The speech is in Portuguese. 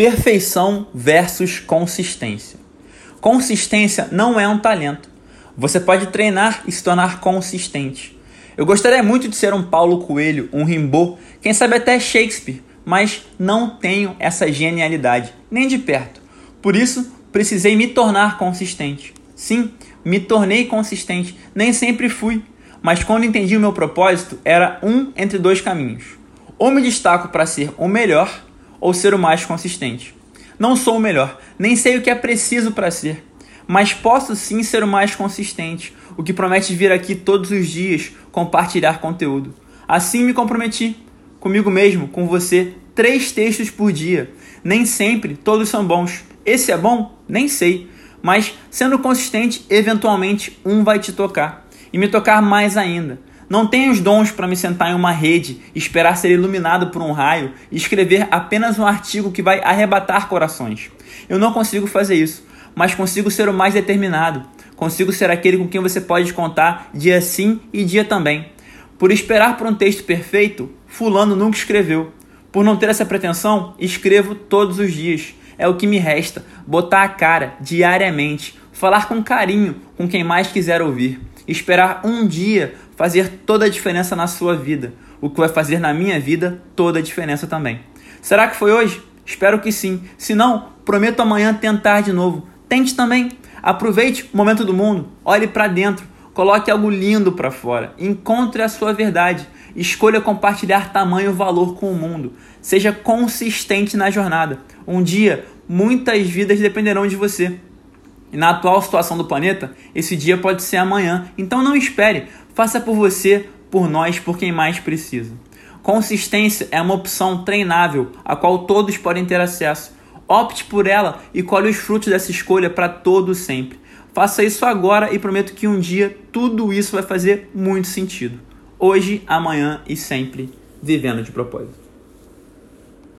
Perfeição versus consistência. Consistência não é um talento. Você pode treinar e se tornar consistente. Eu gostaria muito de ser um Paulo Coelho, um Rimbaud, quem sabe até Shakespeare, mas não tenho essa genialidade, nem de perto. Por isso, precisei me tornar consistente. Sim, me tornei consistente. Nem sempre fui, mas quando entendi o meu propósito, era um entre dois caminhos. Ou me destaco para ser o melhor, ou ser o mais consistente. Não sou o melhor, nem sei o que é preciso para ser, mas posso sim ser o mais consistente, o que promete vir aqui todos os dias compartilhar conteúdo. Assim me comprometi, comigo mesmo, com você, três textos por dia. Nem sempre todos são bons. Esse é bom? Nem sei. Mas sendo consistente, eventualmente um vai te tocar. E me tocar mais ainda. Não tenho os dons para me sentar em uma rede, esperar ser iluminado por um raio e escrever apenas um artigo que vai arrebatar corações. Eu não consigo fazer isso, mas consigo ser o mais determinado. Consigo ser aquele com quem você pode contar dia sim e dia também. Por esperar por um texto perfeito, Fulano nunca escreveu. Por não ter essa pretensão, escrevo todos os dias. É o que me resta: botar a cara diariamente, falar com carinho com quem mais quiser ouvir, esperar um dia fazer toda a diferença na sua vida, o que vai fazer na minha vida toda a diferença também. Será que foi hoje? Espero que sim. Se não, prometo amanhã tentar de novo. Tente também. Aproveite o momento do mundo, olhe para dentro, coloque algo lindo para fora, encontre a sua verdade, escolha compartilhar tamanho valor com o mundo. Seja consistente na jornada. Um dia, muitas vidas dependerão de você. E na atual situação do planeta, esse dia pode ser amanhã. Então não espere. Faça por você, por nós, por quem mais precisa. Consistência é uma opção treinável a qual todos podem ter acesso. Opte por ela e colhe os frutos dessa escolha para todo sempre. Faça isso agora e prometo que um dia tudo isso vai fazer muito sentido. Hoje, amanhã e sempre, vivendo de propósito.